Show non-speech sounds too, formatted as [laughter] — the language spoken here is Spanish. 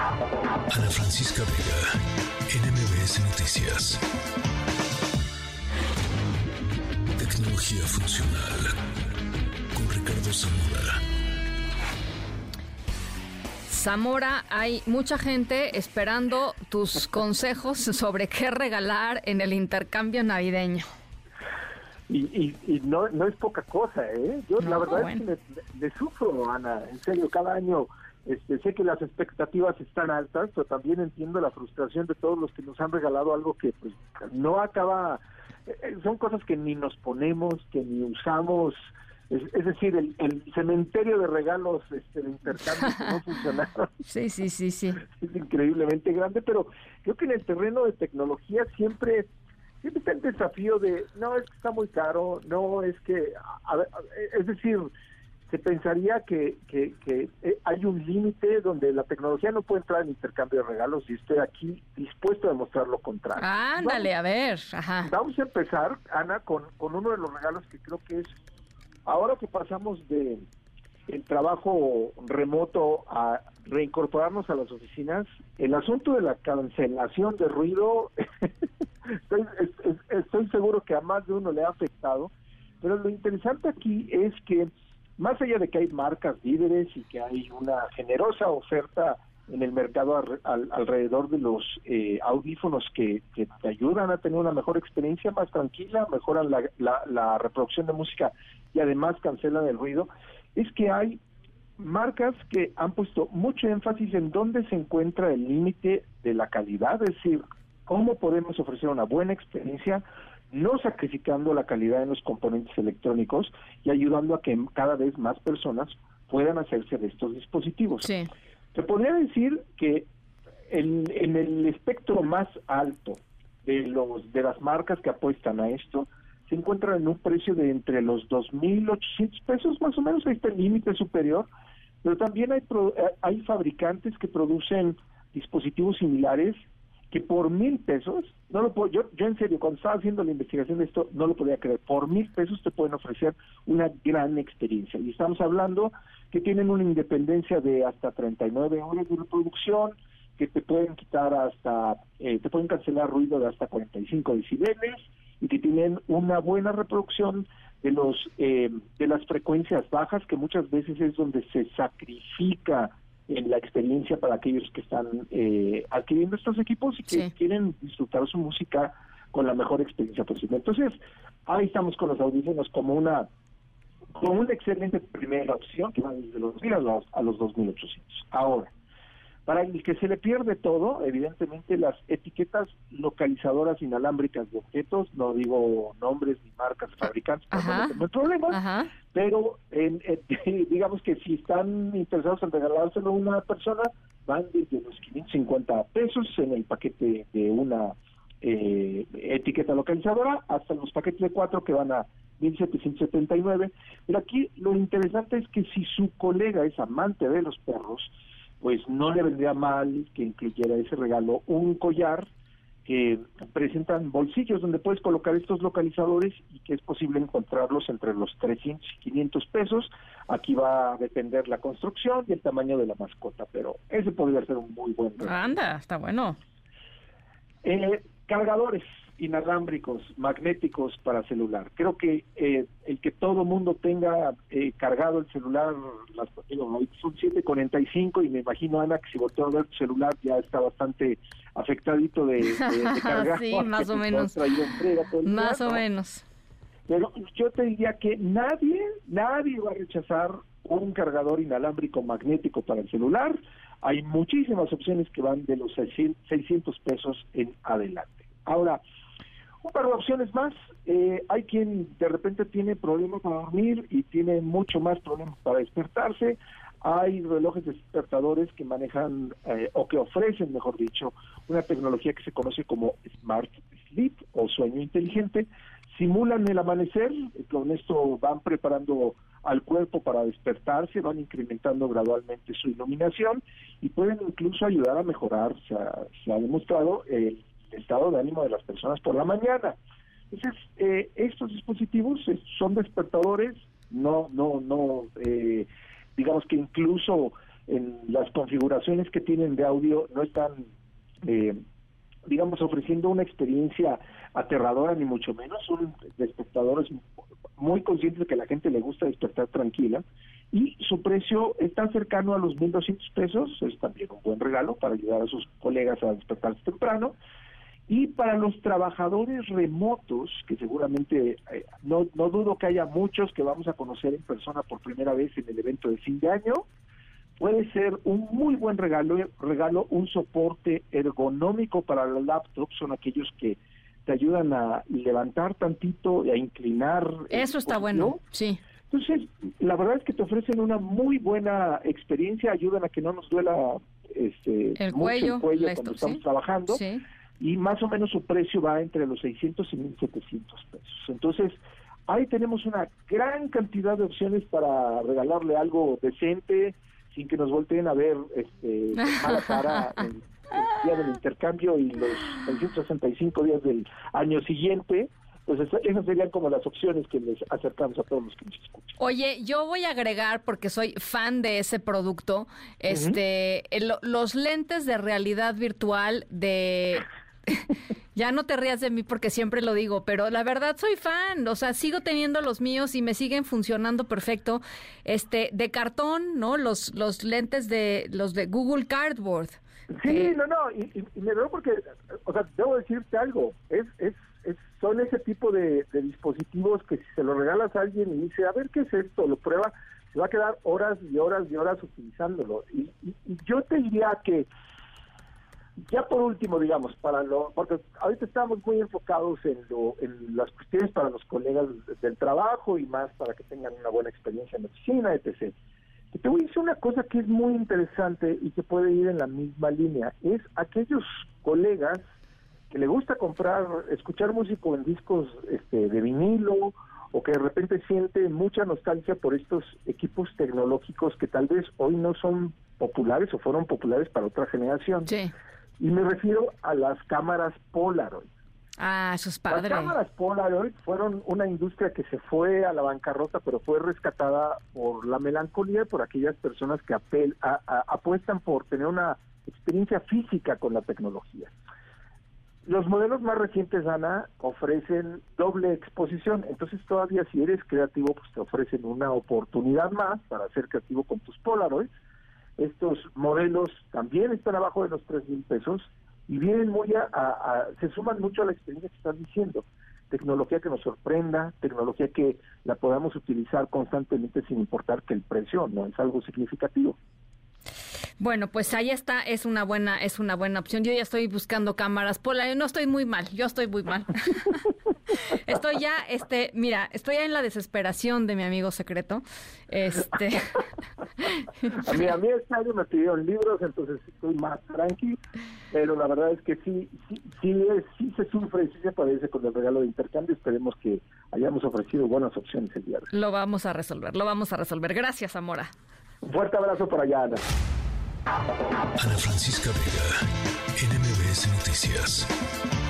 Ana Francisca Vega, NMBS Noticias. Tecnología funcional con Ricardo Zamora. Zamora, hay mucha gente esperando tus consejos sobre qué regalar en el intercambio navideño. Y, y, no, no es poca cosa, ¿eh? Yo la verdad es que le, sufro, Ana, en serio, cada año este, sé que las expectativas están altas, pero también entiendo la frustración de todos los que nos han regalado algo que pues no acaba, eh, son cosas que ni nos ponemos, que ni usamos, es, decir, el, cementerio de regalos este, de intercambio que no [laughs] funcionaron. Sí, sí, sí, sí. Es increíblemente grande, pero creo que en el terreno de tecnología siempre siempre está el desafío de, no, es que está muy caro, no, es que, es decir, se pensaría que, que, eh, hay un límite donde la tecnología no puede entrar en intercambio de regalos y estoy aquí dispuesto a demostrar lo contrario. Ándale, a ver. Ajá. Vamos a empezar, Ana, con, con uno de los regalos que creo que es, ahora que pasamos de el trabajo remoto a reincorporarnos a las oficinas, el asunto de la cancelación de ruido, [laughs] estoy, estoy seguro que a más de uno le ha afectado, pero lo interesante aquí es que más allá de que hay marcas líderes y que hay una generosa oferta en el mercado alrededor de los eh, audífonos que, te ayudan a tener una mejor experiencia más tranquila, mejoran la, reproducción de música y además cancelan el ruido, es que hay marcas que han puesto mucho énfasis en dónde se encuentra el límite de la calidad, es decir, cómo podemos ofrecer una buena experiencia no sacrificando la calidad de los componentes electrónicos y ayudando a que cada vez más personas puedan hacerse de estos dispositivos. Sí. Se podría decir que en, en, el espectro más alto de los de las marcas que apuestan a esto se encuentran en un precio de entre los 2.800 pesos más o menos, ahí está el límite superior, pero también hay, eh, hay fabricantes que producen dispositivos similares que por mil pesos, no lo puedo, yo, yo en serio, cuando estaba haciendo la investigación de esto, no lo podía creer, por mil pesos te pueden ofrecer una gran experiencia. Y estamos hablando que tienen una independencia de hasta 39 horas de reproducción, que te pueden quitar hasta, eh, te pueden cancelar ruido de hasta 45 decibeles y que tienen una buena reproducción de los eh, de las frecuencias bajas que muchas veces es donde se sacrifica en la experiencia para aquellos que están eh, adquiriendo estos equipos y que quieren disfrutar su música con la mejor experiencia posible. Entonces, ahí estamos con los audífonos como una como una excelente primera opción que va desde los 2.000 a los, a los 2.800. Ahora, para el que se le pierde todo, evidentemente las etiquetas localizadoras inalámbricas de objetos, no digo nombres ni marcas fabricantes, no hay problema, pero en, [laughs] digamos que si están interesados en regalárselo a una persona, van desde los 550 pesos en el paquete de una eh, etiqueta localizadora hasta los paquetes de cuatro que van a 1779. Pero aquí lo interesante es que si su colega es amante de los perros, pues no le vendría mal que incluyera ese regalo un collar que presentan bolsillos donde puedes colocar estos localizadores y que es posible encontrarlos entre los 300 y 500 pesos. Aquí va a depender la construcción y el tamaño de la mascota, pero ese podría ser un muy buen regalo. Anda, está bueno. Eh, cargadores inalámbricos, magnéticos para celular. Creo que eh, el que todo mundo tenga eh, cargado el celular, las, digo, son 7.45 y me imagino, Ana, que si volteó a ver tu celular ya está bastante afectadito de, [laughs] cargar. sí, más o menos. más o menos. Pero yo te diría que nadie, nadie va a rechazar un cargador inalámbrico magnético para el celular. Hay muchísimas opciones que van de los 600 pesos en adelante. Ahora, un par de opciones más. Eh, hay quien de repente tiene problemas para dormir y tiene mucho más problemas para despertarse. Hay relojes despertadores que manejan eh, o que ofrecen, mejor dicho, una tecnología que se conoce como Smart Sleep o sueño inteligente. Simulan el amanecer, con esto van preparando al cuerpo para despertarse, van incrementando gradualmente su iluminación y pueden incluso ayudar a mejorar, se ha, se ha demostrado, el estado de ánimo de las personas por la mañana. Entonces, eh, estos dispositivos eh, son despertadores, no, no, no, eh, digamos que incluso en las configuraciones que tienen de audio no están, eh, digamos, ofreciendo una experiencia aterradora ni mucho menos. Son espectadores muy conscientes de que a la gente le gusta despertar tranquila y su precio está cercano a los 1.200 pesos, es también un buen regalo para ayudar a sus colegas a despertarse temprano. Y para los trabajadores remotos, que seguramente eh, no, no dudo que haya muchos que vamos a conocer en persona por primera vez en el evento de fin de año, puede ser un muy buen regalo, regalo un soporte ergonómico para la laptop, son aquellos que te ayudan a levantar tantito y a inclinar. Eso está bueno, sí. Entonces, la verdad es que te ofrecen una muy buena experiencia, ayudan a que no nos duela este, el cuello, el cuello cuando estamos trabajando. Y más o menos su precio va entre los 600 y 1700 pesos. Entonces, ahí tenemos una gran cantidad de opciones para regalarle algo decente, sin que nos volteen a ver este, [laughs] mala cara el, el día del intercambio y los 365 días del año siguiente pues esas serían como las opciones que les acercamos a todos los que nos escuchan. Oye, yo voy a agregar, porque soy fan de ese producto, este, los lentes de realidad virtual de... [laughs] ya no te rías de mí porque siempre lo digo, pero la verdad soy fan, o sea, sigo teniendo los míos y me siguen funcionando perfecto. Este, de cartón, ¿no? Los, los lentes de los de Google Cardboard. Sí, eh, no, no, y, me veo porque, o sea, debo decirte algo, es, es son ese tipo de, dispositivos que si se lo regalas a alguien y dice, a ver qué es esto, lo prueba, se va a quedar horas y horas y horas utilizándolo. Y, yo te diría que, ya por último, digamos, para lo, porque ahorita estamos muy enfocados en, lo, en las cuestiones para los colegas del trabajo y más para que tengan una buena experiencia en la oficina, etc. Te voy a decir una cosa que es muy interesante y que puede ir en la misma línea, es aquellos colegas que le gusta comprar, escuchar música en discos este, de vinilo o que de repente siente mucha nostalgia por estos equipos tecnológicos que tal vez hoy no son populares o fueron populares para otra generación. Y me refiero a las cámaras Polaroid. Ah, eso es padre. Las cámaras Polaroid fueron una industria que se fue a la bancarrota, pero fue rescatada por la melancolía por aquellas personas que apel, apuestan por tener una experiencia física con la tecnología. Los modelos más recientes, Ana, ofrecen doble exposición, entonces todavía si eres creativo, pues te ofrecen una oportunidad más para ser creativo con tus Polaroids. Estos modelos también están abajo de los tres mil pesos y vienen muy a, se suman mucho a la experiencia que estás diciendo. Tecnología que nos sorprenda, tecnología que la podamos utilizar constantemente sin importar que el precio no es algo significativo. Bueno, pues ahí está, es una buena, es una buena opción. Yo ya estoy buscando cámaras. Pola, yo no estoy muy mal, yo estoy muy mal. [laughs] estoy ya, este, mira, estoy ya en la desesperación de mi amigo secreto. Este. [laughs] [laughs] a mí, a mí este año me pidieron libros, entonces estoy más tranqui, pero la verdad es que sí, sí, sí, sí se sufre y sí se padece con el regalo de intercambio. Esperemos que hayamos ofrecido buenas opciones el día de hoy. Lo vamos a resolver, lo vamos a resolver. Gracias, Amora. Un fuerte abrazo para allá, Ana. Ana Francisca Vega, NMBS Noticias.